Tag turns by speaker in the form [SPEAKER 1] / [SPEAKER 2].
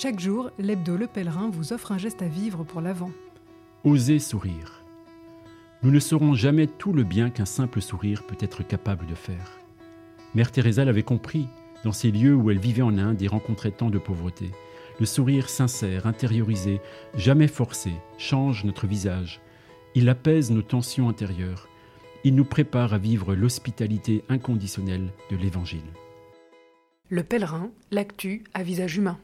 [SPEAKER 1] Chaque jour, l'hebdo Le Pèlerin vous offre un geste à vivre pour l'avant.
[SPEAKER 2] Osez sourire. Nous ne saurons jamais tout le bien qu'un simple sourire peut être capable de faire. Mère Teresa l'avait compris dans ces lieux où elle vivait en Inde et rencontrait tant de pauvreté. Le sourire sincère, intériorisé, jamais forcé, change notre visage. Il apaise nos tensions intérieures. Il nous prépare à vivre l'hospitalité inconditionnelle de l'Évangile.
[SPEAKER 1] Le pèlerin, l'actu à visage humain.